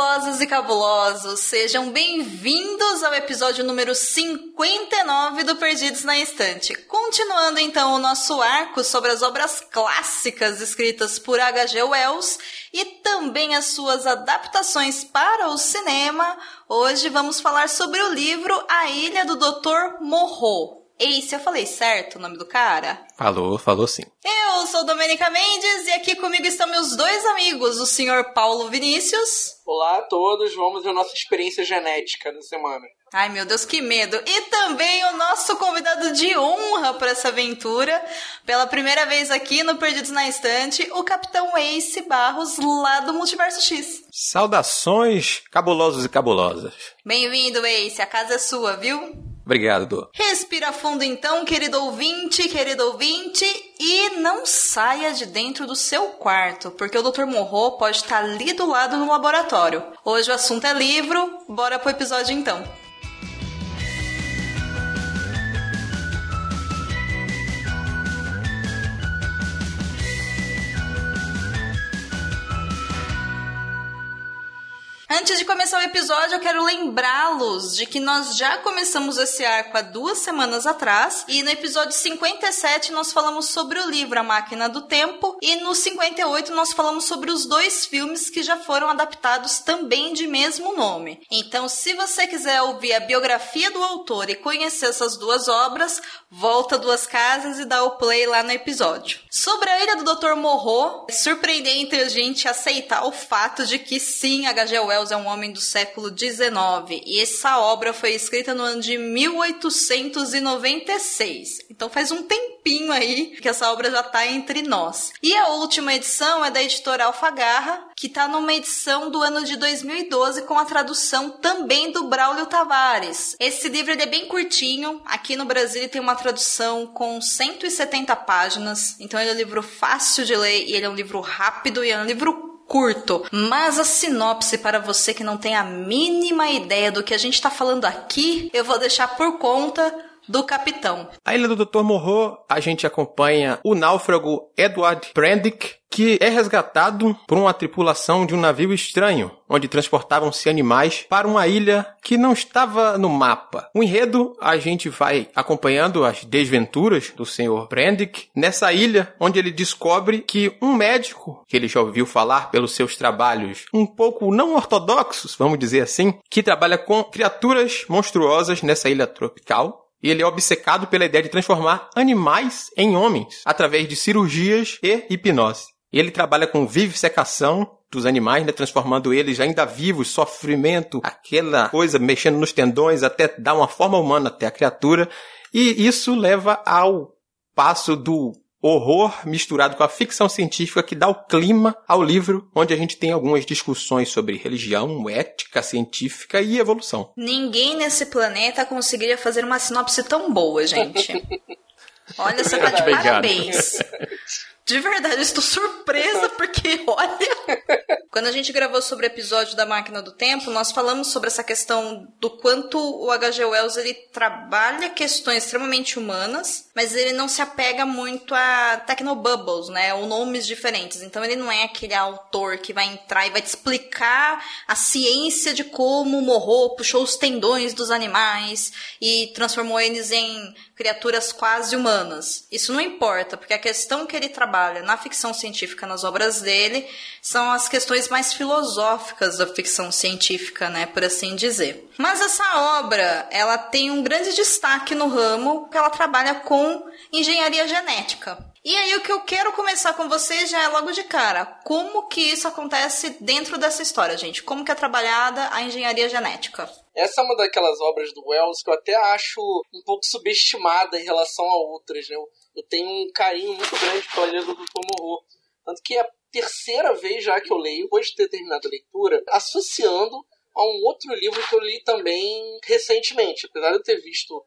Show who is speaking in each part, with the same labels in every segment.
Speaker 1: Olá, cabulosos e cabulosos! Sejam bem-vindos ao episódio número 59 do Perdidos na Estante. Continuando então o nosso arco sobre as obras clássicas escritas por H.G. Wells e também as suas adaptações para o cinema, hoje vamos falar sobre o livro A Ilha do Dr. Morro, Ei, se eu falei certo o nome do cara?
Speaker 2: Falou, falou sim.
Speaker 1: Eu sou Domenica Mendes e aqui comigo estão meus dois amigos, o senhor Paulo Vinícius.
Speaker 3: Olá a todos, vamos ver a nossa experiência genética da semana.
Speaker 1: Ai meu Deus, que medo! E também o nosso convidado de honra para essa aventura, pela primeira vez aqui no Perdidos na Estante, o Capitão Ace Barros, lá do Multiverso X.
Speaker 2: Saudações, cabulosos e cabulosas.
Speaker 1: Bem-vindo, Ace, a casa é sua, viu?
Speaker 2: Obrigado, Dô.
Speaker 1: Respira fundo então, querido ouvinte, querido ouvinte, e não saia de dentro do seu quarto, porque o Dr. Morro pode estar ali do lado no laboratório. Hoje o assunto é livro, bora pro episódio então. Antes de começar o episódio, eu quero lembrá-los de que nós já começamos esse arco há duas semanas atrás. E no episódio 57 nós falamos sobre o livro A Máquina do Tempo. E no 58 nós falamos sobre os dois filmes que já foram adaptados também de mesmo nome. Então, se você quiser ouvir a biografia do autor e conhecer essas duas obras, volta duas casas e dá o play lá no episódio. Sobre a Ilha do Dr. Morro, é surpreendente a gente aceitar o fato de que sim, H.G. Wells É um homem do século XIX e essa obra foi escrita no ano de 1896. Então faz um tempinho aí que essa obra já está entre nós. E a última edição é da editora Alfagarra, que está numa edição do ano de 2012 com a tradução também do Braulio Tavares. Esse livro é bem curtinho. Aqui no Brasil ele tem uma tradução com 170 páginas. Então ele é um livro fácil de ler e ele é um livro rápido e é um livro curto, mas a sinopse para você que não tem a mínima ideia do que a gente está falando aqui, eu vou deixar por conta do capitão.
Speaker 2: A Ilha do Dr. Morro, a gente acompanha o náufrago Edward Prendick, que é resgatado por uma tripulação de um navio estranho, onde transportavam-se animais para uma ilha que não estava no mapa. O enredo, a gente vai acompanhando as desventuras do Sr. Prendick nessa ilha, onde ele descobre que um médico, que ele já ouviu falar pelos seus trabalhos um pouco não ortodoxos, vamos dizer assim, que trabalha com criaturas monstruosas nessa ilha tropical, e ele é obcecado pela ideia de transformar animais em homens através de cirurgias e hipnose. Ele trabalha com vivisecação dos animais, né, transformando eles ainda vivos, sofrimento, aquela coisa mexendo nos tendões até dar uma forma humana até a criatura. E isso leva ao passo do horror misturado com a ficção científica que dá o clima ao livro, onde a gente tem algumas discussões sobre religião, ética científica e evolução.
Speaker 1: Ninguém nesse planeta conseguiria fazer uma sinopse tão boa, gente. Olha, você tá de parabéns. De verdade, eu estou surpresa porque, olha. Quando a gente gravou sobre o episódio da Máquina do Tempo, nós falamos sobre essa questão do quanto o H.G. Wells ele trabalha questões extremamente humanas, mas ele não se apega muito a technobubbles, né? Ou nomes diferentes. Então ele não é aquele autor que vai entrar e vai te explicar a ciência de como o puxou os tendões dos animais e transformou eles em criaturas quase humanas. Isso não importa, porque a questão que ele trabalha na ficção científica, nas obras dele, são as questões mais filosóficas da ficção científica, né, por assim dizer. Mas essa obra, ela tem um grande destaque no ramo, porque ela trabalha com engenharia genética. E aí o que eu quero começar com vocês já é logo de cara. Como que isso acontece dentro dessa história, gente? Como que é trabalhada a engenharia genética?
Speaker 3: Essa é uma daquelas obras do Wells que eu até acho um pouco subestimada em relação a outras, né? Eu, tenho um carinho muito grande pela Ilha do Dr. Morro. Tanto que é a terceira vez já que eu leio, depois de ter terminado a leitura, associando a um outro livro que eu li também recentemente. Apesar de eu ter visto o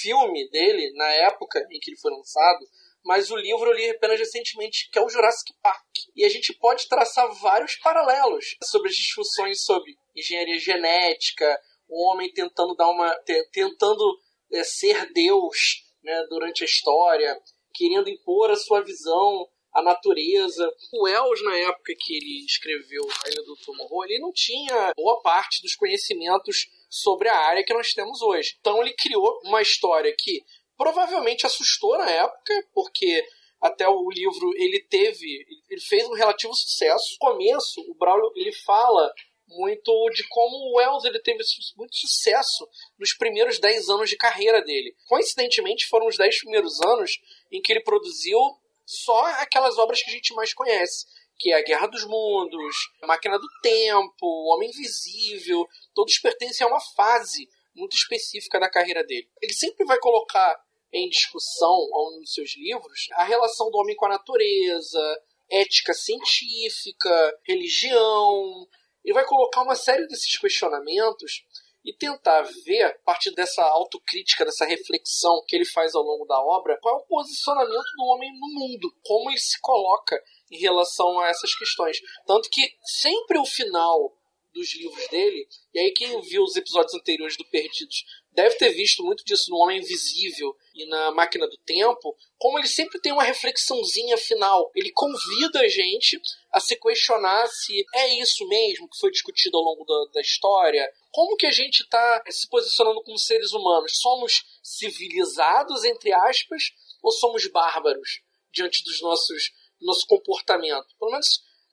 Speaker 3: filme dele na época em que ele foi lançado, mas o livro eu li apenas recentemente, que é o Jurassic Park. E a gente pode traçar vários paralelos sobre as discussões sobre engenharia genética, o homem tentando dar uma. tentando é, ser Deus né, durante a história, querendo impor a sua visão a natureza. O Wells, na época que ele escreveu A Ilha do Tomorrow, ele não tinha boa parte dos conhecimentos sobre a área que nós temos hoje. Então ele criou uma história que provavelmente assustou na época, porque até o livro ele teve, ele fez um relativo sucesso. No começo, o Braulio ele fala muito de como o Wells ele teve muito sucesso nos primeiros 10 anos de carreira dele. Coincidentemente, foram os 10 primeiros anos em que ele produziu só aquelas obras que a gente mais conhece, que é a Guerra dos Mundos, a Máquina do Tempo, o Homem Invisível, todos pertencem a uma fase muito específica da carreira dele. Ele sempre vai colocar em discussão longo dos seus livros a relação do homem com a natureza, ética científica, religião. Ele vai colocar uma série desses questionamentos e tentar ver, a partir dessa autocrítica, dessa reflexão que ele faz ao longo da obra, qual é o posicionamento do homem no mundo, como ele se coloca em relação a essas questões. Tanto que sempre o final dos livros dele, e aí quem viu os episódios anteriores do Perdidos deve ter visto muito disso no Homem Invisível e na Máquina do Tempo, como ele sempre tem uma reflexãozinha final. Ele convida a gente a se questionar se é isso mesmo que foi discutido ao longo da, da história. Como que a gente está se posicionando como seres humanos? Somos civilizados, entre aspas, ou somos bárbaros diante dos nossos nosso comportamento? Pelo menos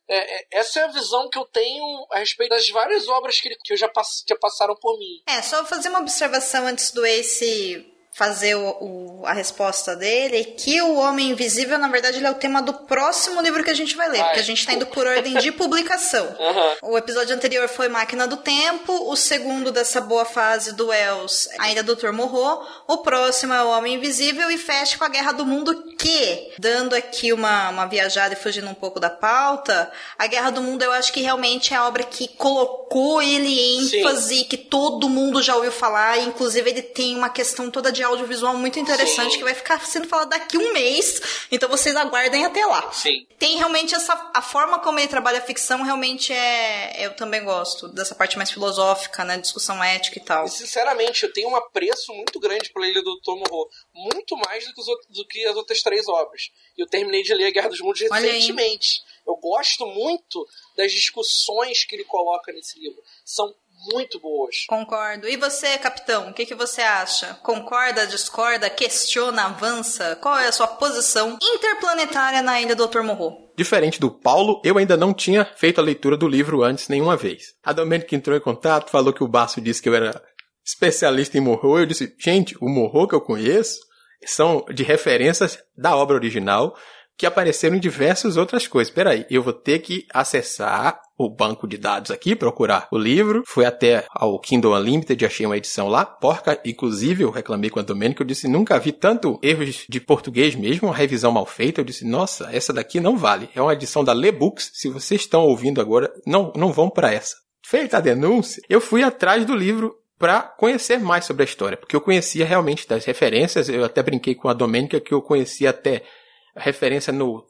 Speaker 3: é, é, essa é a visão que eu tenho a respeito das várias obras que, que já, pass, já passaram por mim.
Speaker 1: É, só fazer uma observação antes do Ace fazer o, o, a resposta dele, que o Homem Invisível, na verdade, ele é o tema do próximo livro que a gente vai ler, Ai, porque a gente está indo por ordem de publicação. Uhum. O episódio anterior foi Máquina do Tempo, o segundo dessa boa fase do Wells, ainda do Dr. Morro, o próximo é o Homem Invisível e fecha com a Guerra do Mundo, que, dando aqui uma, uma viajada e fugindo um pouco da pauta, a Guerra do Mundo eu acho que realmente é a obra que colocou ele em ênfase, Sim. que todo mundo já ouviu falar, inclusive ele tem uma questão toda de audiovisual muito interessante Sim. que vai ficar sendo falado daqui um mês. Então vocês aguardem até lá.
Speaker 3: Sim.
Speaker 1: Tem realmente essa. A forma como ele trabalha a ficção realmente é. Eu também gosto dessa parte mais filosófica, né? Discussão ética e tal.
Speaker 3: Sinceramente, eu tenho um apreço muito grande pela Ilha do Tomorrow. Muito mais do que, outros, do que, as outras três obras. Eu terminei de ler a Guerra dos Mundos recentemente. Eu gosto muito das discussões que ele coloca nesse livro. São muito boas.
Speaker 1: Concordo. E você, capitão, o que, que você acha? Concorda, discorda, questiona, avança? Qual é a sua posição interplanetária na ilha do Dr. Morro?
Speaker 2: Diferente do Paulo, eu ainda não tinha feito a leitura do livro antes nenhuma vez. A Domênica entrou em contato, falou que o Baço disse que eu era especialista em Morro. Eu disse, gente, o Morro que eu conheço são de referências da obra original que apareceram em diversas outras coisas. Peraí, eu vou ter que acessar o banco de dados aqui, procurar o livro. Fui até ao Kindle Unlimited, achei uma edição lá. Porca, inclusive, eu reclamei com a Domênica, eu disse, nunca vi tanto erros de português mesmo, uma revisão mal feita. Eu disse, nossa, essa daqui não vale. É uma edição da Lebooks. Se vocês estão ouvindo agora, não, não vão para essa. Feita a denúncia, eu fui atrás do livro para conhecer mais sobre a história, porque eu conhecia realmente das referências, eu até brinquei com a Domênica que eu conhecia até referência no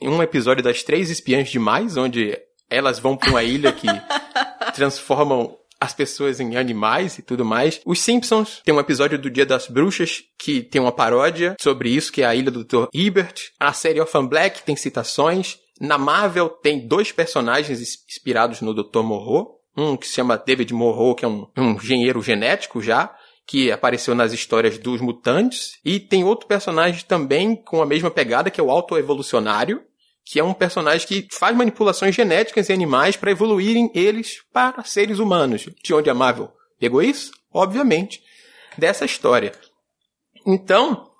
Speaker 2: em um episódio das Três Espiãs Demais, onde elas vão para uma ilha que transformam as pessoas em animais e tudo mais. Os Simpsons tem um episódio do Dia das Bruxas que tem uma paródia sobre isso, que é a ilha do Dr. Ebert. A série Orphan Black tem citações. Na Marvel tem dois personagens inspirados no Dr. Morro. Um que se chama David Morro, que é um, um engenheiro genético já, que apareceu nas histórias dos mutantes. E tem outro personagem também com a mesma pegada, que é o Autoevolucionário, que é um personagem que faz manipulações genéticas em animais para evoluírem eles para seres humanos. De onde a Marvel pegou isso? Obviamente, dessa história. Então,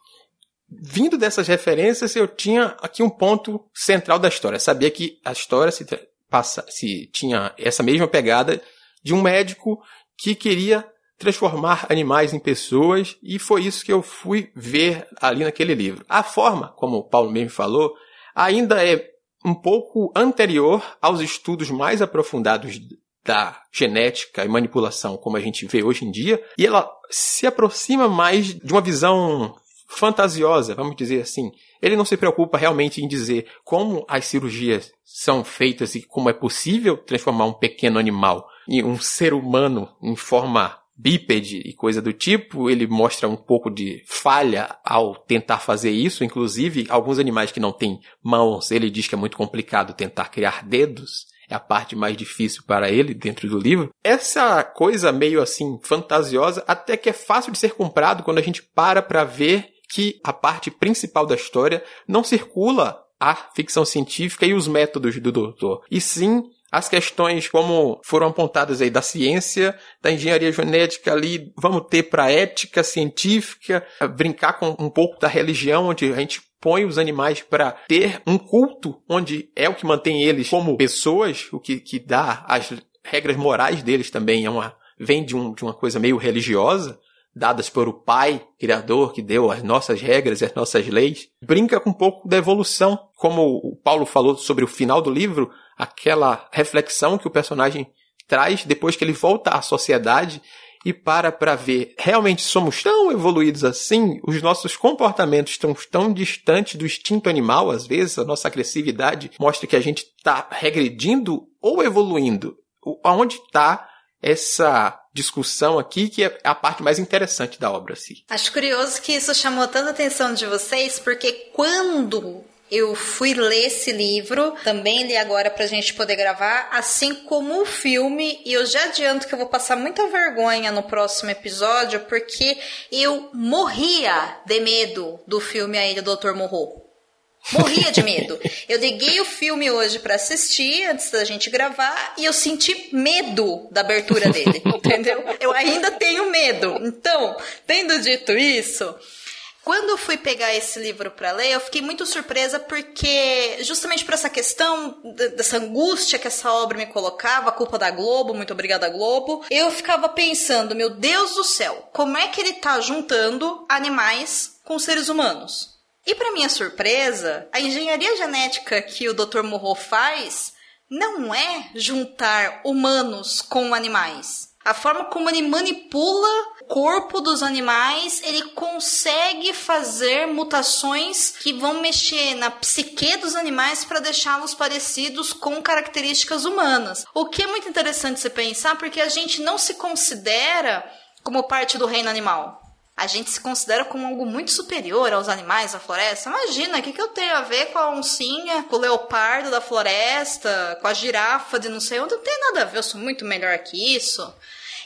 Speaker 2: vindo dessas referências, eu tinha aqui um ponto central da história. sabia que a história se, passa, se tinha essa mesma pegada de um médico que queria transformar animais em pessoas, e foi isso que eu fui ver ali naquele livro. A forma, como o Paulo mesmo falou, ainda é um pouco anterior aos estudos mais aprofundados da genética e manipulação como a gente vê hoje em dia, e ela se aproxima mais de uma visão fantasiosa, vamos dizer assim. Ele não se preocupa realmente em dizer como as cirurgias são feitas e como é possível transformar um pequeno animal em um ser humano em forma bípede e coisa do tipo, ele mostra um pouco de falha ao tentar fazer isso, inclusive alguns animais que não têm mãos, ele diz que é muito complicado tentar criar dedos, é a parte mais difícil para ele dentro do livro. Essa coisa meio assim fantasiosa até que é fácil de ser comprado quando a gente para para ver que a parte principal da história não circula a ficção científica e os métodos do doutor, e sim as questões como foram apontadas aí da ciência, da engenharia genética ali, vamos ter para ética científica, brincar com um pouco da religião, onde a gente põe os animais para ter um culto, onde é o que mantém eles como pessoas, o que, que dá as regras morais deles também é uma vem de, um, de uma coisa meio religiosa, dadas por o Pai Criador que deu as nossas regras e as nossas leis. Brinca com um pouco da evolução, como o Paulo falou sobre o final do livro, aquela reflexão que o personagem traz depois que ele volta à sociedade e para para ver, realmente somos tão evoluídos assim, os nossos comportamentos estão tão distantes do instinto animal, às vezes a nossa agressividade mostra que a gente está regredindo ou evoluindo. Aonde está essa discussão aqui, que é a parte mais interessante da obra. Assim.
Speaker 1: Acho curioso que isso chamou tanta atenção de vocês, porque quando eu fui ler esse livro, também li agora pra gente poder gravar, assim como o filme, e eu já adianto que eu vou passar muita vergonha no próximo episódio, porque eu morria de medo do filme aí do Dr. Morro. Morria de medo. Eu liguei o filme hoje para assistir antes da gente gravar e eu senti medo da abertura dele, entendeu? Eu ainda tenho medo. Então, tendo dito isso, quando eu fui pegar esse livro para ler, eu fiquei muito surpresa porque, justamente por essa questão, dessa angústia que essa obra me colocava, a culpa da Globo, muito obrigada Globo, eu ficava pensando, meu Deus do céu, como é que ele tá juntando animais com seres humanos? E para minha surpresa, a engenharia genética que o Dr. Morro faz não é juntar humanos com animais. A forma como ele manipula o corpo dos animais, ele consegue fazer mutações que vão mexer na psique dos animais para deixá-los parecidos com características humanas. O que é muito interessante se pensar porque a gente não se considera como parte do reino animal a gente se considera como algo muito superior aos animais da floresta. Imagina, o que, que eu tenho a ver com a oncinha, com o leopardo da floresta, com a girafa de não sei onde? Não tem nada a ver, eu sou muito melhor que isso.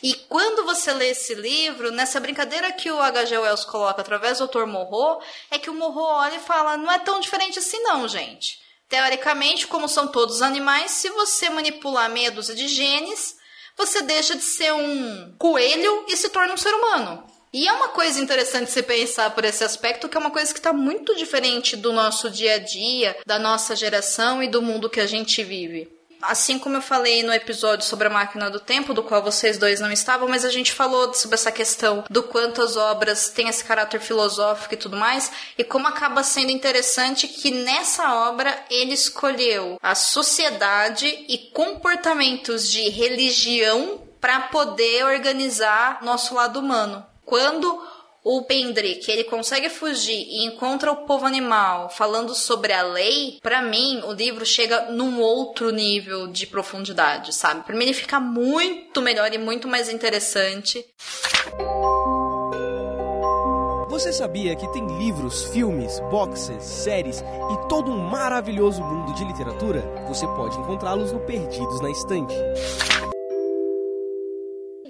Speaker 1: E quando você lê esse livro, nessa brincadeira que o H.G. Wells coloca através do Dr. Morro, é que o Morro olha e fala: não é tão diferente assim, não, gente. Teoricamente, como são todos animais, se você manipular meia dúzia de genes, você deixa de ser um coelho e se torna um ser humano. E é uma coisa interessante você pensar por esse aspecto, que é uma coisa que está muito diferente do nosso dia a dia, da nossa geração e do mundo que a gente vive. Assim como eu falei no episódio sobre a máquina do tempo, do qual vocês dois não estavam, mas a gente falou sobre essa questão do quanto as obras têm esse caráter filosófico e tudo mais, e como acaba sendo interessante que nessa obra ele escolheu a sociedade e comportamentos de religião para poder organizar nosso lado humano. Quando o Pendrick ele consegue fugir e encontra o povo animal falando sobre a lei, para mim o livro chega num outro nível de profundidade, sabe? Para mim ele fica muito melhor e muito mais interessante.
Speaker 4: Você sabia que tem livros, filmes, boxes, séries e todo um maravilhoso mundo de literatura? Você pode encontrá-los no Perdidos na Estante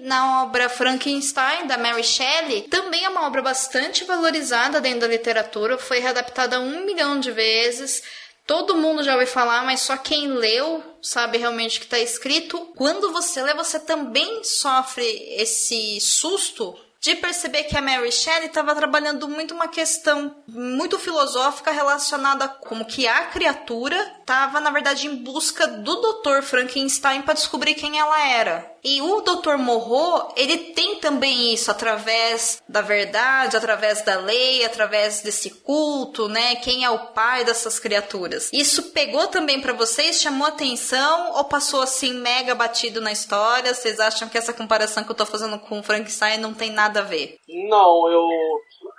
Speaker 1: na obra Frankenstein, da Mary Shelley, também é uma obra bastante valorizada dentro da literatura, foi readaptada um milhão de vezes. Todo mundo já ouviu falar, mas só quem leu sabe realmente o que está escrito. Quando você lê, você também sofre esse susto de perceber que a Mary Shelley estava trabalhando muito uma questão muito filosófica relacionada a como que a criatura estava, na verdade, em busca do Dr. Frankenstein para descobrir quem ela era. E o Dr. Morro, ele tem também isso através da verdade, através da lei, através desse culto, né? Quem é o pai dessas criaturas? Isso pegou também para vocês, chamou atenção ou passou assim mega batido na história? Vocês acham que essa comparação que eu tô fazendo com o Frankenstein não tem nada a ver?
Speaker 3: Não, eu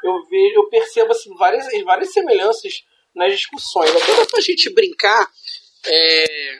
Speaker 3: eu vejo, eu percebo assim várias várias semelhanças nas discussões. Até dá pra gente brincar é,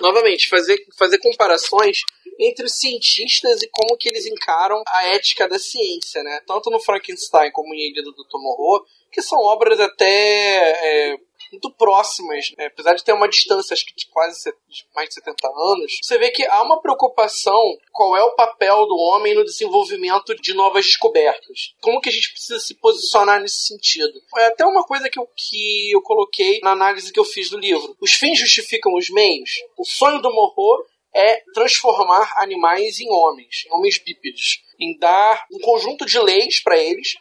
Speaker 3: novamente, fazer, fazer comparações entre os cientistas e como que eles encaram a ética da ciência, né? Tanto no Frankenstein como em Ilha do Dr. Moreau, que são obras até é, muito próximas, né? apesar de ter uma distância, acho que de quase de mais de 70 anos, você vê que há uma preocupação qual é o papel do homem no desenvolvimento de novas descobertas. Como que a gente precisa se posicionar nesse sentido? É até uma coisa que eu, que eu coloquei na análise que eu fiz do livro. Os fins justificam os meios. O sonho do Morro é transformar animais em homens, em homens bípedes, em dar um conjunto de leis para eles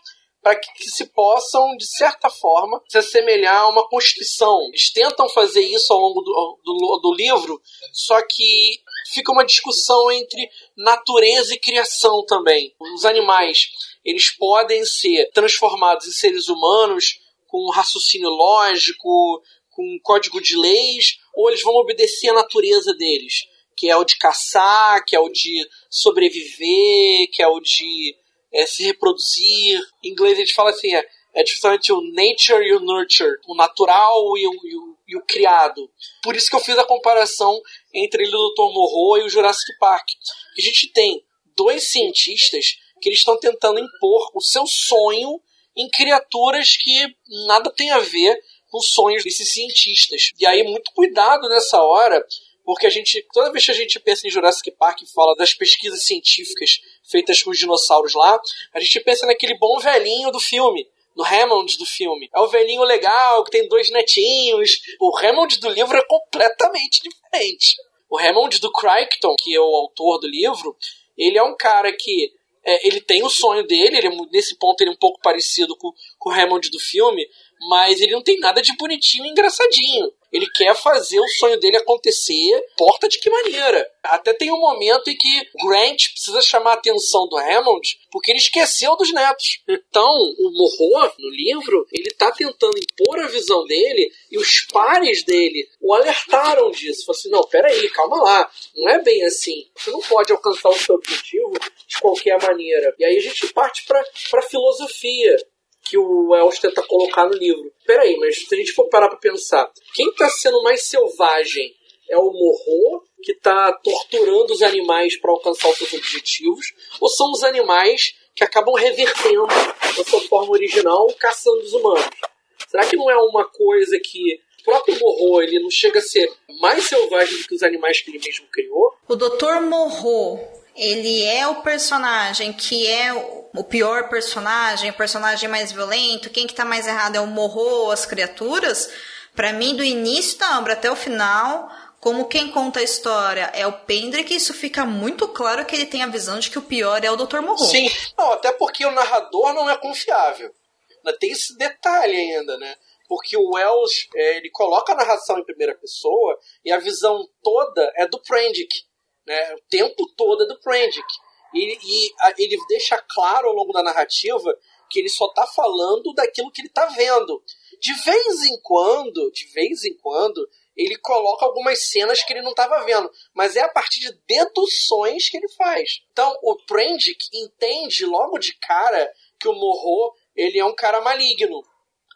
Speaker 3: para que, que, se possam, de certa forma, se assemelhar a uma constituição. Eles tentam fazer isso ao longo do, do, do livro, só que fica uma discussão entre natureza e criação também. Os animais, eles podem ser transformados em seres humanos com um raciocínio lógico, com um código de leis, ou eles vão obedecer à natureza deles, que é o de caçar, que é o de sobreviver, que é o de é, se reproduzir. Em inglês a gente fala assim, é, é justamente o nature e o nurture, o natural e o, e o, e o criado. Por isso que eu fiz a comparação entre ele do Dr. Morro e o Jurassic Park. A gente tem dois cientistas que eles estão tentando impor o seu sonho em criaturas que nada tem a ver com os sonhos desses cientistas. E aí, muito cuidado nessa hora, porque a gente, toda vez que a gente pensa em Jurassic Park e fala das pesquisas científicas feitas com os dinossauros lá, a gente pensa naquele bom velhinho do filme, no Hammond do filme. É o velhinho legal, que tem dois netinhos. O Hammond do livro é completamente diferente. O Hammond do Crichton, que é o autor do livro, ele é um cara que é, ele tem o sonho dele, ele, é nesse ponto ele é um pouco parecido com, com o Hammond do filme, mas ele não tem nada de bonitinho e engraçadinho. Ele quer fazer o sonho dele acontecer, porta de que maneira. Até tem um momento em que Grant precisa chamar a atenção do Hammond porque ele esqueceu dos netos. Então, o Morro, no livro, ele está tentando impor a visão dele e os pares dele o alertaram disso. Falaram assim: não, peraí, calma lá. Não é bem assim. Você não pode alcançar o seu objetivo de qualquer maneira. E aí a gente parte para a filosofia que o Wells tenta colocar no livro. Peraí, mas se a gente for parar para pensar, quem está sendo mais selvagem é o Morro, que está torturando os animais para alcançar os seus objetivos, ou são os animais que acabam revertendo a sua forma original, caçando os humanos? Será que não é uma coisa que o próprio Morro ele não chega a ser mais selvagem do que os animais que ele mesmo criou?
Speaker 1: O Dr. Morro, ele é o personagem que é o pior personagem, o personagem mais violento, quem que tá mais errado é o Morro, as criaturas. Para mim, do início da obra até o final, como quem conta a história é o Pendrick, isso fica muito claro que ele tem a visão de que o pior é o Dr. Morro.
Speaker 3: Sim, não, até porque o narrador não é confiável. Tem esse detalhe ainda, né? Porque o Wells, é, ele coloca a narração em primeira pessoa e a visão toda é do Prendick. Né? O tempo todo é do Prendick. E, e a, ele deixa claro ao longo da narrativa que ele só está falando daquilo que ele está vendo. De vez em quando, de vez em quando, ele coloca algumas cenas que ele não estava vendo, mas é a partir de deduções que ele faz. Então, o Prendick entende logo de cara que o Morro ele é um cara maligno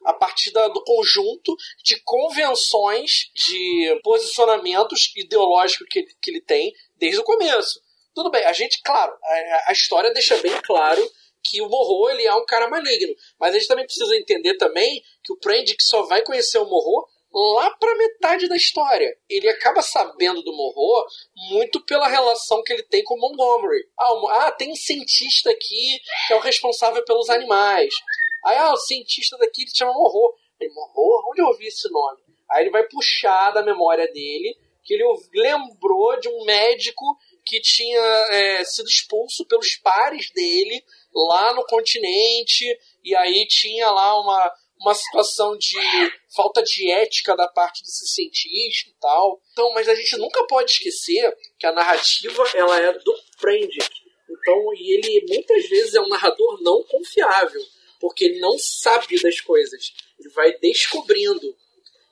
Speaker 3: a partir da, do conjunto de convenções, de posicionamentos ideológicos que, que ele tem desde o começo. Tudo bem, a gente, claro, a, a história deixa bem claro que o Morro ele é um cara maligno, mas a gente também precisa entender também que o Prendick só vai conhecer o Morro lá para metade da história. Ele acaba sabendo do Morro muito pela relação que ele tem com Montgomery. Ah, ah, tem um cientista aqui que é o responsável pelos animais. Aí, ah, o cientista daqui ele chama Morro. Morro? Onde eu ouvi esse nome? Aí ele vai puxar da memória dele que ele lembrou de um médico que tinha é, sido expulso pelos pares dele lá no continente, e aí tinha lá uma, uma situação de falta de ética da parte desse cientista e tal. Então, mas a gente nunca pode esquecer que a narrativa ela é do Prendick. Então, e ele muitas vezes é um narrador não confiável, porque ele não sabe das coisas. Ele vai descobrindo.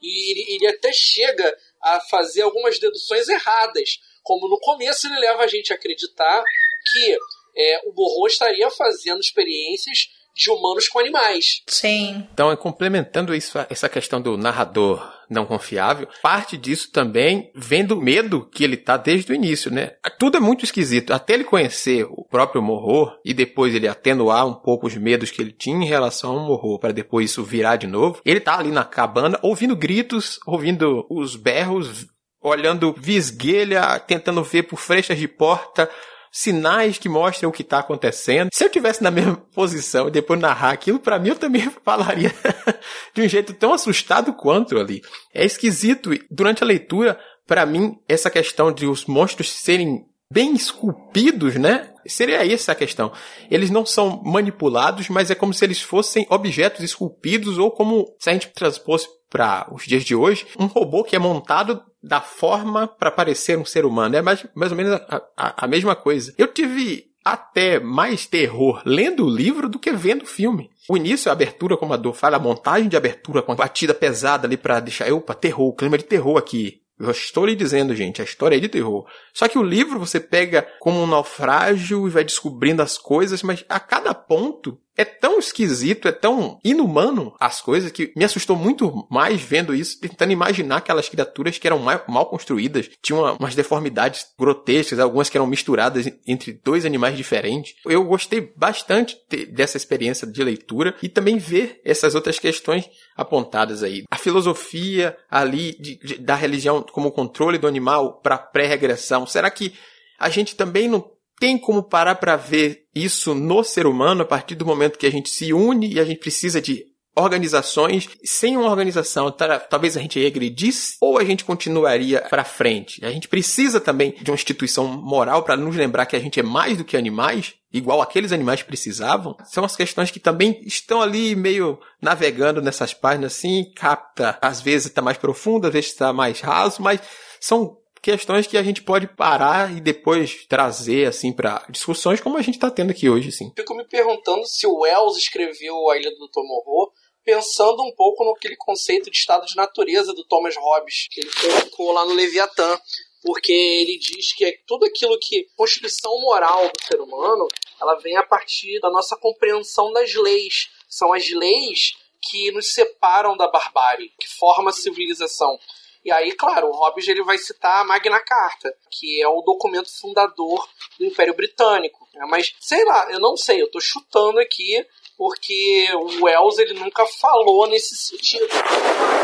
Speaker 3: E ele, ele até chega a fazer algumas deduções erradas como no começo ele leva a gente a acreditar que é, o Borro estaria fazendo experiências de humanos com animais.
Speaker 1: Sim.
Speaker 2: Então, complementando isso, essa questão do narrador não confiável, parte disso também vem do medo que ele tá desde o início, né? Tudo é muito esquisito. Até ele conhecer o próprio Morro e depois ele atenuar um pouco os medos que ele tinha em relação ao Morro para depois isso virar de novo, ele tá ali na cabana ouvindo gritos, ouvindo os berros, olhando visguelha, tentando ver por frechas de porta, sinais que mostram o que está acontecendo. Se eu tivesse na mesma posição e depois narrar aquilo, para mim eu também falaria de um jeito tão assustado quanto ali. É esquisito. Durante a leitura, para mim, essa questão de os monstros serem bem esculpidos, né? Seria essa a questão. Eles não são manipulados, mas é como se eles fossem objetos esculpidos ou como se a gente transpôs para os dias de hoje, um robô que é montado da forma para parecer um ser humano. É mais, mais ou menos a, a, a mesma coisa. Eu tive até mais terror lendo o livro do que vendo o filme. O início, a abertura, como a Dor fala, a montagem de abertura com a batida pesada ali para deixar, opa, terror, clima de terror aqui. Eu estou lhe dizendo, gente, a história é de terror. Só que o livro você pega como um naufrágio e vai descobrindo as coisas, mas a cada ponto é tão esquisito, é tão inumano as coisas que me assustou muito mais vendo isso, tentando imaginar aquelas criaturas que eram mal construídas, tinham umas deformidades grotescas, algumas que eram misturadas entre dois animais diferentes. Eu gostei bastante dessa experiência de leitura e também ver essas outras questões apontadas aí. A filosofia ali de, de, da religião como controle do animal para pré-regressão. Será que a gente também não tem como parar para ver isso no ser humano a partir do momento que a gente se une e a gente precisa de organizações. Sem uma organização, talvez a gente regredisse ou a gente continuaria para frente. A gente precisa também de uma instituição moral para nos lembrar que a gente é mais do que animais, igual aqueles animais precisavam. São as questões que também estão ali meio navegando nessas páginas assim, capta, às vezes está mais profundo, às vezes está mais raso, mas são questões que a gente pode parar e depois trazer assim para discussões como a gente está tendo aqui hoje, sim.
Speaker 3: Fico me perguntando se o Wells escreveu A Ilha do Tomorrow pensando um pouco no aquele conceito de estado de natureza do Thomas Hobbes, que ele colocou lá no Leviatã, porque ele diz que é tudo aquilo que constituição moral do ser humano, ela vem a partir da nossa compreensão das leis. São as leis que nos separam da barbárie, que forma a civilização. E aí, claro, o Hobbes ele vai citar a Magna Carta, que é o documento fundador do Império Britânico. Mas, sei lá, eu não sei, eu tô chutando aqui, porque o Wells ele nunca falou nesse sentido.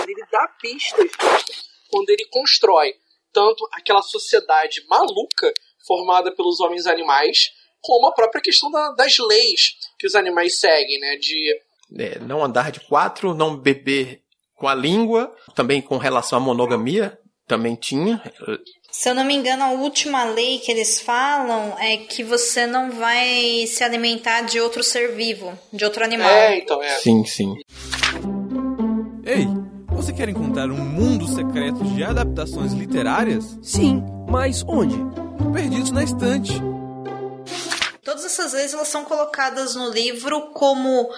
Speaker 3: Ele dá pistas quando ele constrói tanto aquela sociedade maluca formada pelos homens animais, como a própria questão da, das leis que os animais seguem, né? De
Speaker 2: é, não andar de quatro, não beber com a língua, também com relação à monogamia, também tinha.
Speaker 1: Se eu não me engano, a última lei que eles falam é que você não vai se alimentar de outro ser vivo, de outro animal.
Speaker 3: É, então é.
Speaker 2: Sim, sim.
Speaker 4: Ei, você quer encontrar um mundo secreto de adaptações literárias? Sim, mas onde? Perdidos na estante.
Speaker 1: Todas essas leis elas são colocadas no livro como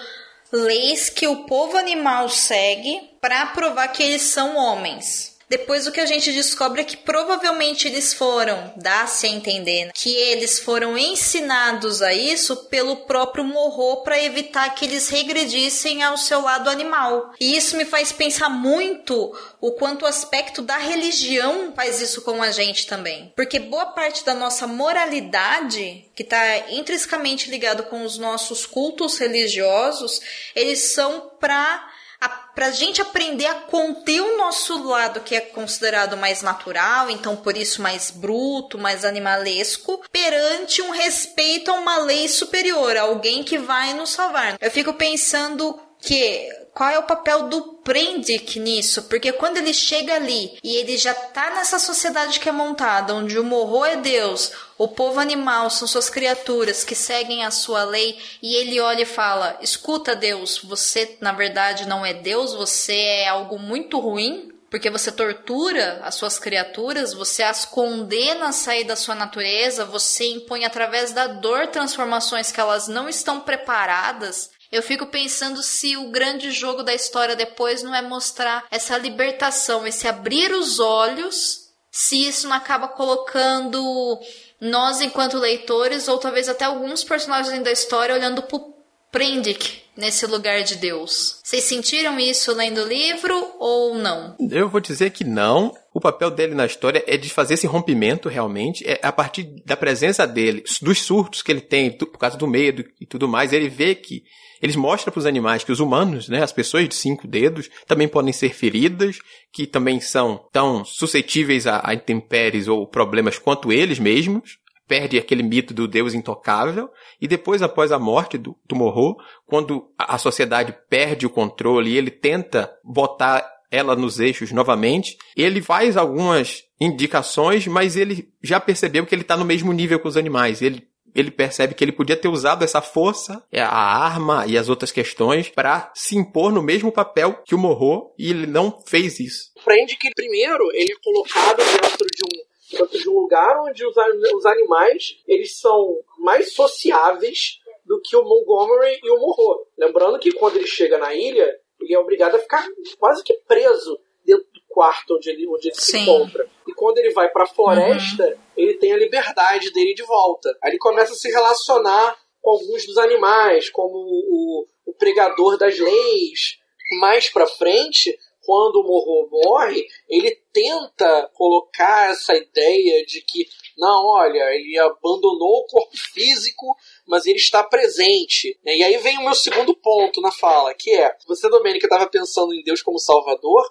Speaker 1: leis que o povo animal segue para provar que eles são homens. Depois o que a gente descobre é que provavelmente eles foram, dá-se a entender, que eles foram ensinados a isso pelo próprio Morro para evitar que eles regredissem ao seu lado animal. E isso me faz pensar muito o quanto o aspecto da religião faz isso com a gente também. Porque boa parte da nossa moralidade, que está intrinsecamente ligado com os nossos cultos religiosos, eles são para para a gente aprender a conter o nosso lado que é considerado mais natural, então por isso mais bruto, mais animalesco, perante um respeito a uma lei superior, alguém que vai nos salvar. Eu fico pensando que qual é o papel do Prendick nisso? Porque quando ele chega ali e ele já tá nessa sociedade que é montada, onde o morro é Deus, o povo animal são suas criaturas que seguem a sua lei, e ele olha e fala: Escuta, Deus, você na verdade não é Deus, você é algo muito ruim, porque você tortura as suas criaturas, você as condena a sair da sua natureza, você impõe através da dor transformações que elas não estão preparadas. Eu fico pensando se o grande jogo da história depois não é mostrar essa libertação, esse abrir os olhos, se isso não acaba colocando nós enquanto leitores ou talvez até alguns personagens da história olhando pro Prendick nesse lugar de Deus. Vocês sentiram isso lendo o livro ou não?
Speaker 2: Eu vou dizer que não. O papel dele na história é de fazer esse rompimento realmente. É a partir da presença dele, dos surtos que ele tem por causa do medo e tudo mais, ele vê que eles mostram para os animais que os humanos, né, as pessoas de cinco dedos, também podem ser feridas, que também são tão suscetíveis a, a intempéries ou problemas quanto eles mesmos perde aquele mito do Deus intocável, e depois, após a morte do, Morro, quando a sociedade perde o controle e ele tenta botar ela nos eixos novamente, ele faz algumas indicações, mas ele já percebeu que ele está no mesmo nível que os animais. Ele ele percebe que ele podia ter usado essa força, é, a arma e as outras questões para se impor no mesmo papel que o Morro e ele não fez isso.
Speaker 3: Prende que primeiro ele é colocado dentro de um dentro de um lugar onde os, os animais eles são mais sociáveis do que o Montgomery e o Morro. Lembrando que quando ele chega na ilha, ele é obrigado a ficar quase que preso dentro do quarto onde ele, onde ele se encontra. E quando ele vai para a floresta, uhum. ele tem a liberdade dele de volta. Aí ele começa a se relacionar com alguns dos animais, como o, o pregador das leis. Mais para frente, quando o Morro morre, ele tenta colocar essa ideia de que, não, olha, ele abandonou o corpo físico, mas ele está presente. E aí vem o meu segundo ponto na fala, que é, você, Domênica, estava pensando em Deus como Salvador,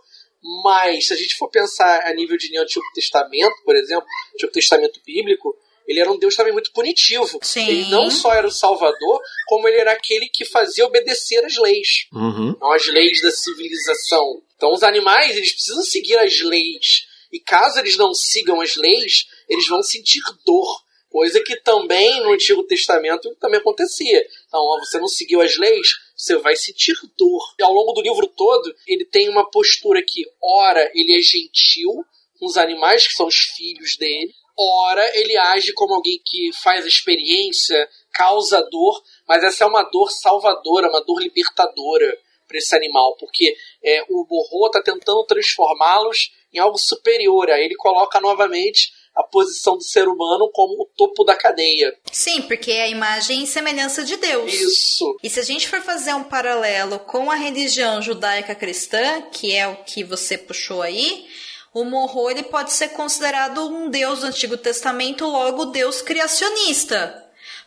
Speaker 3: mas se a gente for pensar a nível de Antigo Testamento, por exemplo, Antigo Testamento bíblico, ele era um Deus também muito punitivo.
Speaker 1: Sim.
Speaker 3: Ele não só era o Salvador, como ele era aquele que fazia obedecer as leis.
Speaker 2: Uhum.
Speaker 3: as leis da civilização. Então os animais, eles precisam seguir as leis. E caso eles não sigam as leis, eles vão sentir dor. Coisa que também no Antigo Testamento também acontecia. Então, ó, você não seguiu as leis, você vai sentir dor. E ao longo do livro todo, ele tem uma postura que, ora, ele é gentil com os animais, que são os filhos dele, ora ele age como alguém que faz experiência, causa dor, mas essa é uma dor salvadora, uma dor libertadora para esse animal, porque é, o Borro está tentando transformá-los em algo superior. Aí ele coloca novamente a posição do ser humano como o topo da cadeia.
Speaker 1: Sim, porque é a imagem e semelhança de Deus.
Speaker 3: Isso.
Speaker 1: E se a gente for fazer um paralelo com a religião judaica cristã, que é o que você puxou aí, o Morro ele pode ser considerado um deus do Antigo Testamento, logo deus criacionista.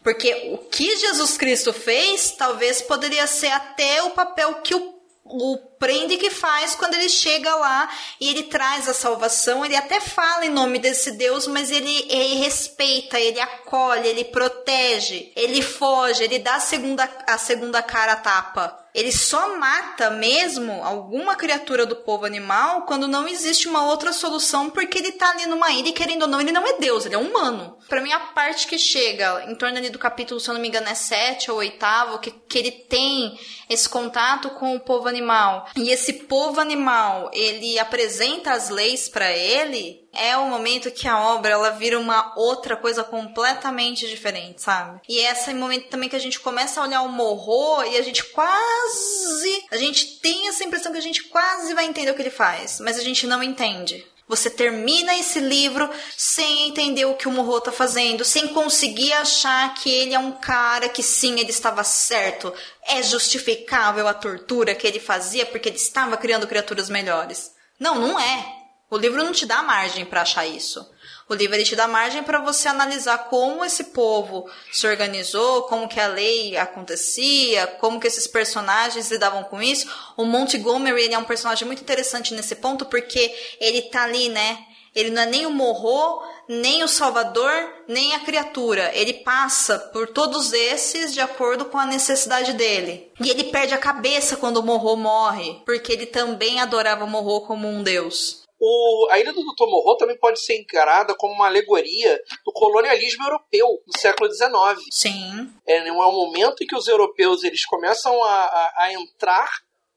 Speaker 1: Porque o que Jesus Cristo fez, talvez poderia ser até o papel que o, o prende que faz quando ele chega lá e ele traz a salvação. Ele até fala em nome desse Deus, mas ele, ele respeita, ele acolhe, ele protege, ele foge, ele dá a segunda, a segunda cara a tapa ele só mata mesmo alguma criatura do povo animal quando não existe uma outra solução, porque ele tá ali numa ilha e querendo ou não, ele não é Deus, ele é humano. Para mim, a parte que chega em torno ali do capítulo, se eu não me engano, é 7 ou 8, que, que ele tem esse contato com o povo animal. E esse povo animal, ele apresenta as leis para ele, é o momento que a obra ela vira uma outra coisa completamente diferente, sabe? E é esse momento também que a gente começa a olhar o morro e a gente quase. A gente tem essa impressão que a gente quase vai entender o que ele faz, mas a gente não entende. Você termina esse livro sem entender o que o Morro tá fazendo, sem conseguir achar que ele é um cara que sim, ele estava certo. É justificável a tortura que ele fazia porque ele estava criando criaturas melhores. Não, não é. O livro não te dá margem para achar isso. O livro ele te dá margem para você analisar como esse povo se organizou, como que a lei acontecia, como que esses personagens lidavam com isso. O Montgomery ele é um personagem muito interessante nesse ponto porque ele tá ali, né? Ele não é nem o Morro, nem o Salvador, nem a criatura. Ele passa por todos esses de acordo com a necessidade dele. E ele perde a cabeça quando o Morro morre, porque ele também adorava o Morro como um deus.
Speaker 3: O, a Ilha do Dr. Morro também pode ser encarada como uma alegoria do colonialismo europeu no século XIX.
Speaker 1: Sim.
Speaker 3: É, é um momento em que os europeus eles começam a, a, a entrar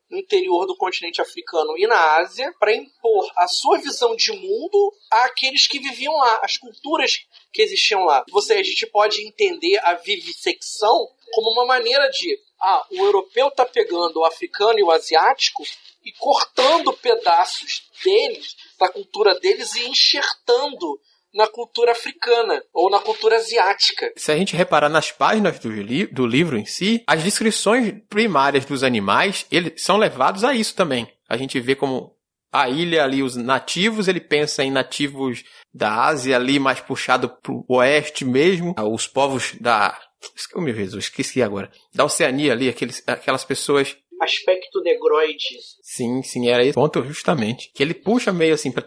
Speaker 3: no interior do continente africano e na Ásia para impor a sua visão de mundo àqueles que viviam lá, as culturas que existiam lá. Você, a gente pode entender a vivissecção como uma maneira de ah, o europeu está pegando o africano e o asiático e cortando pedaços deles, da cultura deles e enxertando na cultura africana ou na cultura asiática.
Speaker 2: Se a gente reparar nas páginas do, li do livro em si, as descrições primárias dos animais eles são levados a isso também. A gente vê como a ilha ali, os nativos, ele pensa em nativos da Ásia ali, mais puxado pro oeste mesmo. Os povos da. Meu Jesus, esqueci agora. Da Oceania ali, aqueles, aquelas pessoas
Speaker 3: aspecto negroide.
Speaker 2: Sim, sim, era esse ponto justamente. Que ele puxa meio assim para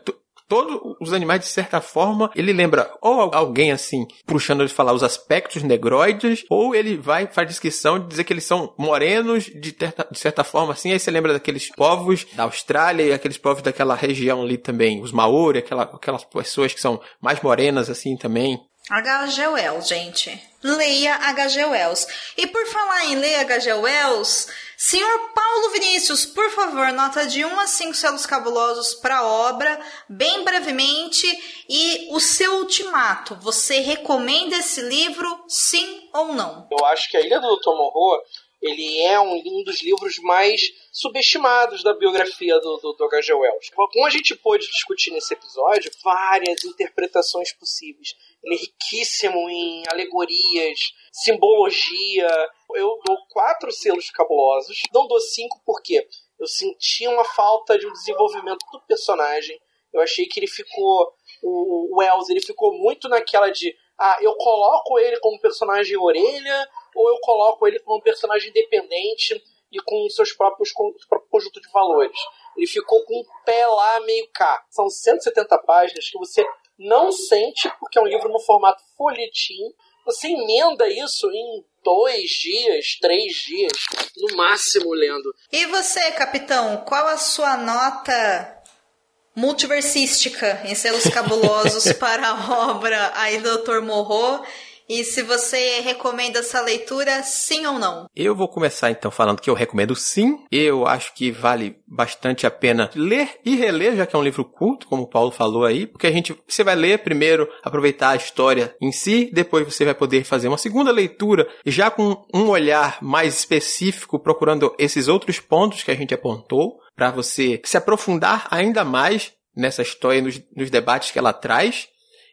Speaker 2: todos os animais, de certa forma, ele lembra ou alguém assim, puxando ele falar os aspectos negroides, ou ele vai, faz descrição de dizer que eles são morenos, de, terta, de certa forma assim, aí você lembra daqueles povos da Austrália e aqueles povos daquela região ali também, os Maori, aquela, aquelas pessoas que são mais morenas assim também.
Speaker 1: H.G. Wells, gente. Leia H.G. Wells. E por falar em ler H.G. Wells, Senhor Paulo Vinícius, por favor, nota de 1 a 5 selos cabulosos para a obra, bem brevemente, e o seu ultimato. Você recomenda esse livro, sim ou não?
Speaker 3: Eu acho que a Ilha do Tomorrow ele é um, um, dos livros mais subestimados da biografia do, do, do H.G. Wells. Como a gente pôde discutir nesse episódio, várias interpretações possíveis. Ele é riquíssimo em alegorias, simbologia, eu dou quatro selos cabulosos. Não dou cinco porque eu senti uma falta de um desenvolvimento do personagem. Eu achei que ele ficou. O Wells ele ficou muito naquela de. Ah, eu coloco ele como personagem orelha, ou eu coloco ele como personagem independente e com seus próprios com, próprio conjunto de valores. Ele ficou com um pé lá meio cá. São 170 páginas que você não sente, porque é um livro no formato folhetim. Você emenda isso em dois dias, três dias, no máximo, lendo.
Speaker 1: E você, capitão, qual a sua nota multiversística em selos cabulosos para a obra aí do Dr. Morro e se você recomenda essa leitura, sim ou não?
Speaker 2: Eu vou começar então falando que eu recomendo sim. Eu acho que vale bastante a pena ler e reler, já que é um livro curto, como o Paulo falou aí, porque a gente você vai ler primeiro, aproveitar a história em si, depois você vai poder fazer uma segunda leitura, já com um olhar mais específico, procurando esses outros pontos que a gente apontou, para você se aprofundar ainda mais nessa história, nos, nos debates que ela traz.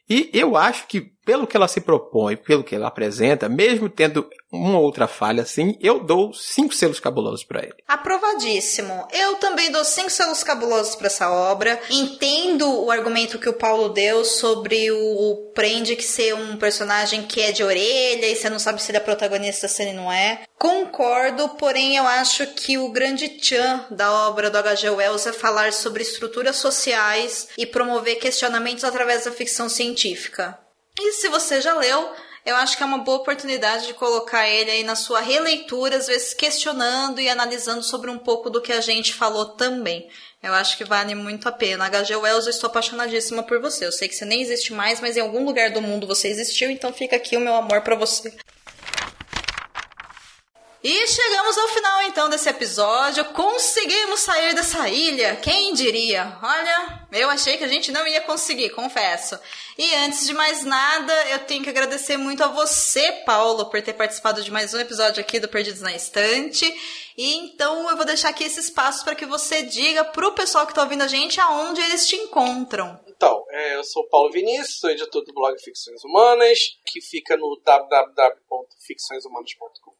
Speaker 2: E eu acho que pelo que ela se propõe, pelo que ela apresenta, mesmo tendo uma outra falha assim, eu dou cinco selos cabulosos para ele.
Speaker 1: Aprovadíssimo. Eu também dou cinco selos cabulosos para essa obra. Entendo o argumento que o Paulo deu sobre o Prende ser um personagem que é de orelha e você não sabe se ele é protagonista se ele não é. Concordo, porém eu acho que o grande tchan da obra do H.G. Wells é falar sobre estruturas sociais e promover questionamentos através da ficção científica. E se você já leu, eu acho que é uma boa oportunidade de colocar ele aí na sua releitura, às vezes questionando e analisando sobre um pouco do que a gente falou também. Eu acho que vale muito a pena. HG Wells, eu estou apaixonadíssima por você. Eu sei que você nem existe mais, mas em algum lugar do mundo você existiu, então fica aqui o meu amor para você. E chegamos ao final então desse episódio. Conseguimos sair dessa ilha. Quem diria? Olha, eu achei que a gente não ia conseguir, confesso. E antes de mais nada, eu tenho que agradecer muito a você, Paulo, por ter participado de mais um episódio aqui do Perdidos na Estante. E então eu vou deixar aqui esse espaço para que você diga pro pessoal que está ouvindo a gente aonde eles te encontram.
Speaker 3: Então, é, eu sou Paulo Vinícius, sou editor do blog Ficções Humanas, que fica no www.ficçõeshumanas.com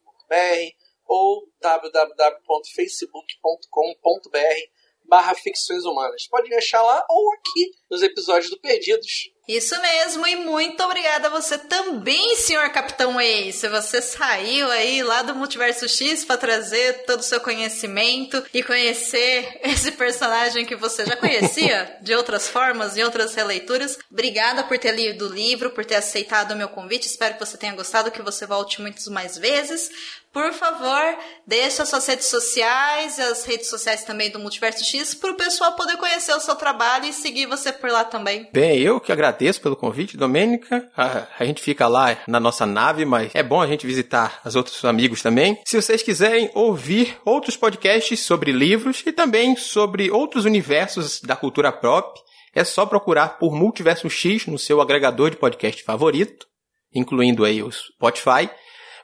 Speaker 3: ou www.facebook.com.br barra ficções humanas. Pode achar lá ou aqui nos episódios do Perdidos.
Speaker 1: Isso mesmo, e muito obrigada a você também, senhor Capitão Ace. Você saiu aí lá do Multiverso X para trazer todo o seu conhecimento e conhecer esse personagem que você já conhecia de outras formas, em outras releituras. Obrigada por ter lido o livro, por ter aceitado o meu convite. Espero que você tenha gostado, que você volte muitas mais vezes. Por favor, deixe as suas redes sociais e as redes sociais também do Multiverso X para o pessoal poder conhecer o seu trabalho e seguir você por lá também.
Speaker 2: Bem, eu que agradeço pelo convite, Domênica. A, a, gente fica lá na nossa nave, mas é bom a gente visitar os outros amigos também. Se vocês quiserem ouvir outros podcasts sobre livros e também sobre outros universos da cultura pop, é só procurar por Multiverso X no seu agregador de podcast favorito, incluindo aí o Spotify.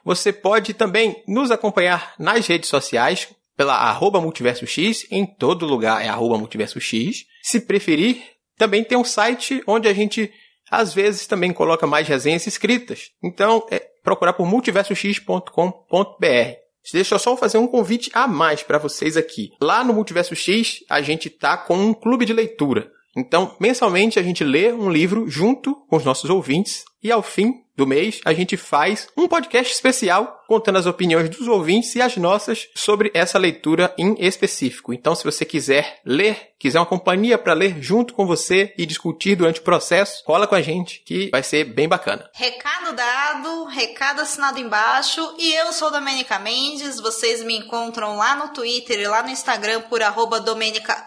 Speaker 2: Você pode também nos acompanhar nas redes sociais pela arroba multiverso X, em todo lugar é arroba multiverso X. Se preferir, também tem um site onde a gente Às vezes também coloca mais resenhas escritas. Então, é procurar por multiversox.com.br. Deixa eu só fazer um convite a mais para vocês aqui. Lá no Multiverso X, a gente tá com um clube de leitura. Então, mensalmente a gente lê um livro junto com os nossos ouvintes e ao fim do mês a gente faz um podcast especial contando as opiniões dos ouvintes e as nossas sobre essa leitura em específico. Então, se você quiser ler, quiser uma companhia para ler junto com você e discutir durante o processo, cola com a gente que vai ser bem bacana.
Speaker 1: Recado dado, recado assinado embaixo. E eu sou Domenica Mendes. Vocês me encontram lá no Twitter e lá no Instagram por arroba Domenica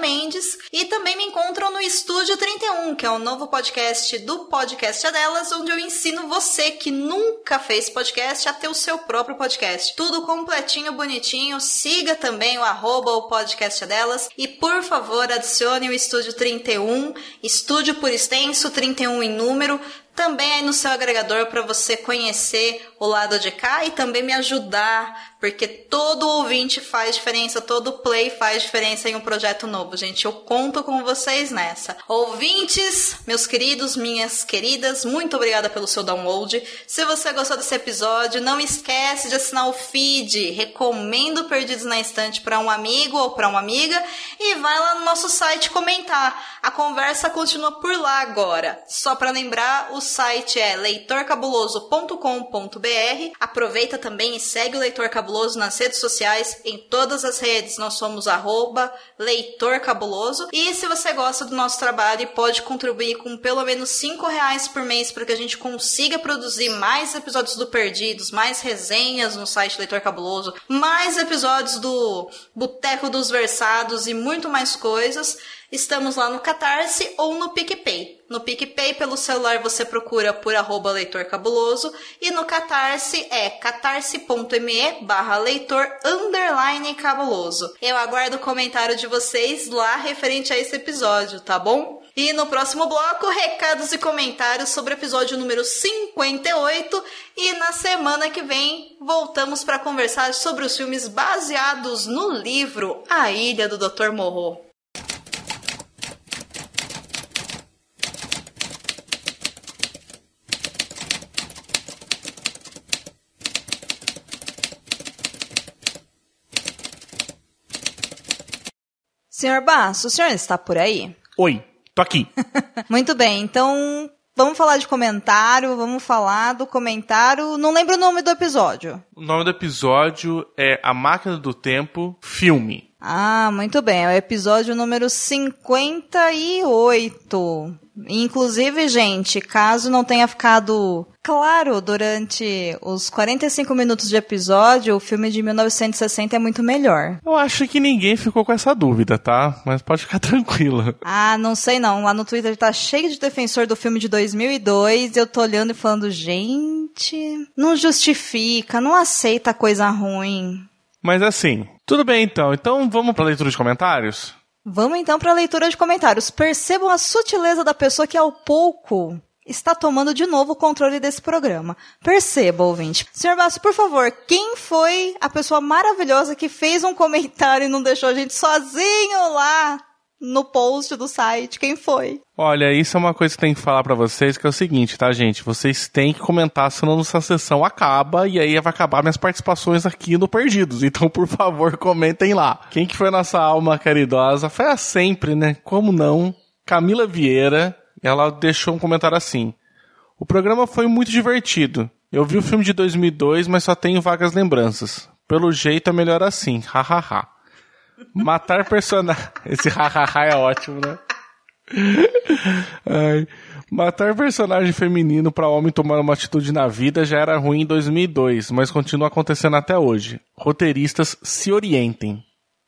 Speaker 1: Mendes. E também me encontram no Estúdio 31, que é um novo podcast do Podcast Adelas, onde eu ensino você que nunca fez podcast a ter o seu próprio podcast. Tudo completinho, bonitinho. Siga também o arroba o podcast delas. E por favor, adicione o Estúdio 31, Estúdio por extenso, 31 em número, também aí no seu agregador para você conhecer o lado de cá e também me ajudar, porque todo ouvinte faz diferença, todo play faz diferença em um projeto novo, gente. Eu conto com vocês nessa. Ouvintes, meus queridos, minhas queridas, muito obrigada pelo seu download. Se você gostou desse episódio, não esquece de assinar o feed. Recomendo Perdidos na Estante para um amigo ou para uma amiga e vai lá no nosso site comentar. A conversa continua por lá agora. Só para lembrar, o site é leitorcabuloso.com.br. Aproveita também e segue o Leitor Cabuloso nas redes sociais. Em todas as redes nós somos arroba Leitor Cabuloso. E se você gosta do nosso trabalho e pode contribuir com pelo menos cinco reais por mês para que a gente consiga produzir mais episódios do Perdidos, mais resenhas no site Leitor Cabuloso, mais episódios do Boteco dos Versados e muito mais coisas, Estamos lá no Catarse ou no PicPay. No PicPay, pelo celular, você procura por arroba leitor cabuloso e no Catarse é catarse.me barra leitor underline cabuloso. Eu aguardo o comentário de vocês lá referente a esse episódio, tá bom? E no próximo bloco, recados e comentários sobre o episódio número 58. E na semana que vem, voltamos para conversar sobre os filmes baseados no livro A Ilha do Dr. Morro. Senhor Basso, o senhor está por aí?
Speaker 5: Oi, tô aqui.
Speaker 1: Muito bem, então vamos falar de comentário, vamos falar do comentário. Não lembro o nome do episódio.
Speaker 5: O nome do episódio é A Máquina do Tempo Filme.
Speaker 1: Ah, muito bem. É o episódio número 58. Inclusive, gente, caso não tenha ficado claro durante os 45 minutos de episódio, o filme de 1960 é muito melhor.
Speaker 5: Eu acho que ninguém ficou com essa dúvida, tá? Mas pode ficar tranquila.
Speaker 1: Ah, não sei não. Lá no Twitter tá cheio de defensor do filme de 2002 e eu tô olhando e falando, gente, não justifica, não aceita coisa ruim.
Speaker 5: Mas assim, tudo bem então. Então vamos pra leitura de comentários?
Speaker 1: Vamos então para a leitura de comentários. Percebam a sutileza da pessoa que ao pouco está tomando de novo o controle desse programa. Perceba, ouvinte. Senhor Basso, por favor, quem foi a pessoa maravilhosa que fez um comentário e não deixou a gente sozinho lá no post do site? Quem foi?
Speaker 5: Olha, isso é uma coisa que tem que falar para vocês, que é o seguinte, tá, gente? Vocês têm que comentar, senão essa sessão acaba e aí vai acabar minhas participações aqui no Perdidos. Então, por favor, comentem lá. Quem que foi nossa alma caridosa? Foi a sempre, né? Como não? Camila Vieira. Ela deixou um comentário assim. O programa foi muito divertido. Eu vi o filme de 2002, mas só tenho vagas lembranças. Pelo jeito é melhor assim. Hahaha. Matar personagem. Esse hahaha é ótimo, né? Ai. Matar personagem feminino para homem tomar uma atitude na vida já era ruim em 2002, mas continua acontecendo até hoje. Roteiristas se orientem.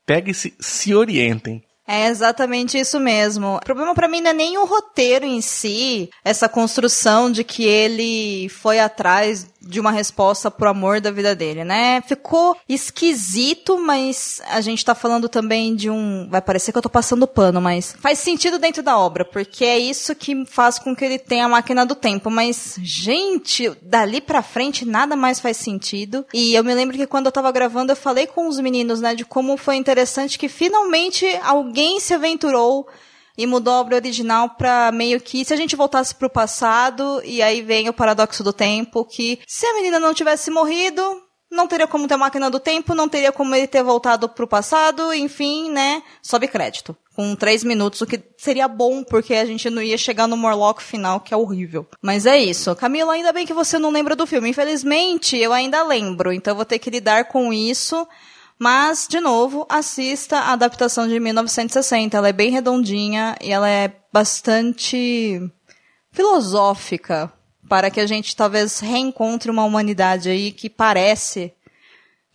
Speaker 5: Pegue-se, se orientem.
Speaker 1: É exatamente isso mesmo. O problema para mim não é nem o roteiro em si, essa construção de que ele foi atrás de uma resposta pro amor da vida dele, né? Ficou esquisito, mas a gente tá falando também de um. Vai parecer que eu tô passando pano, mas faz sentido dentro da obra, porque é isso que faz com que ele tenha a máquina do tempo. Mas, gente, dali pra frente nada mais faz sentido. E eu me lembro que quando eu tava gravando, eu falei com os meninos, né, de como foi interessante que finalmente alguém se aventurou e mudou a obra original pra meio que se a gente voltasse pro passado e aí vem o paradoxo do tempo que se a menina não tivesse morrido, não teria como ter máquina do tempo, não teria como ele ter voltado pro passado, enfim, né? Sobe crédito. Com três minutos, o que seria bom, porque a gente não ia chegar no Morlock final, que é horrível. Mas é isso. Camila, ainda bem que você não lembra do filme. Infelizmente, eu ainda lembro, então vou ter que lidar com isso. Mas, de novo, assista a adaptação de 1960. Ela é bem redondinha e ela é bastante filosófica para que a gente talvez reencontre uma humanidade aí que parece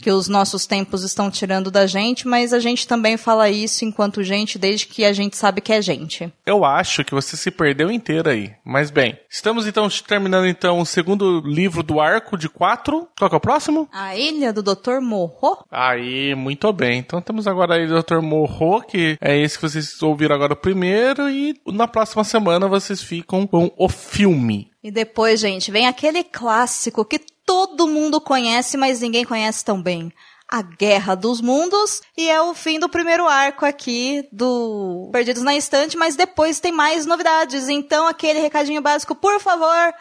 Speaker 1: que os nossos tempos estão tirando da gente, mas a gente também fala isso enquanto gente desde que a gente sabe que é gente.
Speaker 5: Eu acho que você se perdeu inteira aí. Mas bem, estamos então terminando então o segundo livro do arco de quatro. Qual que é o próximo?
Speaker 1: A Ilha do Dr. Morro.
Speaker 5: Aí, muito bem. Então temos agora aí o Dr. Morro, que é esse que vocês ouviram agora o primeiro, e na próxima semana vocês ficam com o filme.
Speaker 1: E depois, gente, vem aquele clássico que todo mundo conhece, mas ninguém conhece tão bem. A Guerra dos Mundos e é o fim do primeiro arco aqui do Perdidos na Estante, mas depois tem mais novidades. Então, aquele recadinho básico, por favor,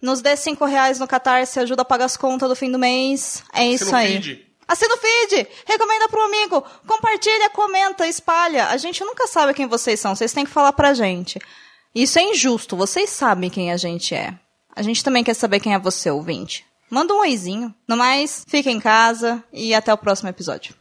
Speaker 1: nos dê cinco reais no Catarse, ajuda a pagar as contas do fim do mês. É isso Assina aí. Feed. Assina o feed, recomenda pro amigo, compartilha, comenta, espalha. A gente nunca sabe quem vocês são, vocês têm que falar pra gente. Isso é injusto, vocês sabem quem a gente é. A gente também quer saber quem é você, ouvinte. Manda um oizinho. No mais, fica em casa e até o próximo episódio.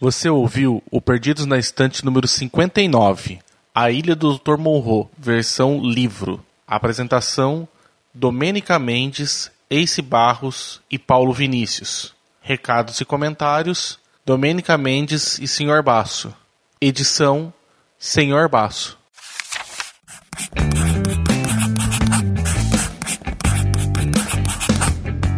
Speaker 5: Você ouviu o Perdidos na Estante número 59, A Ilha do Dr. Monroe, versão livro. Apresentação: Domênica Mendes, Ace Barros e Paulo Vinícius. Recados e comentários: Domênica Mendes e Sr. Basso. Edição: Senhor Basso.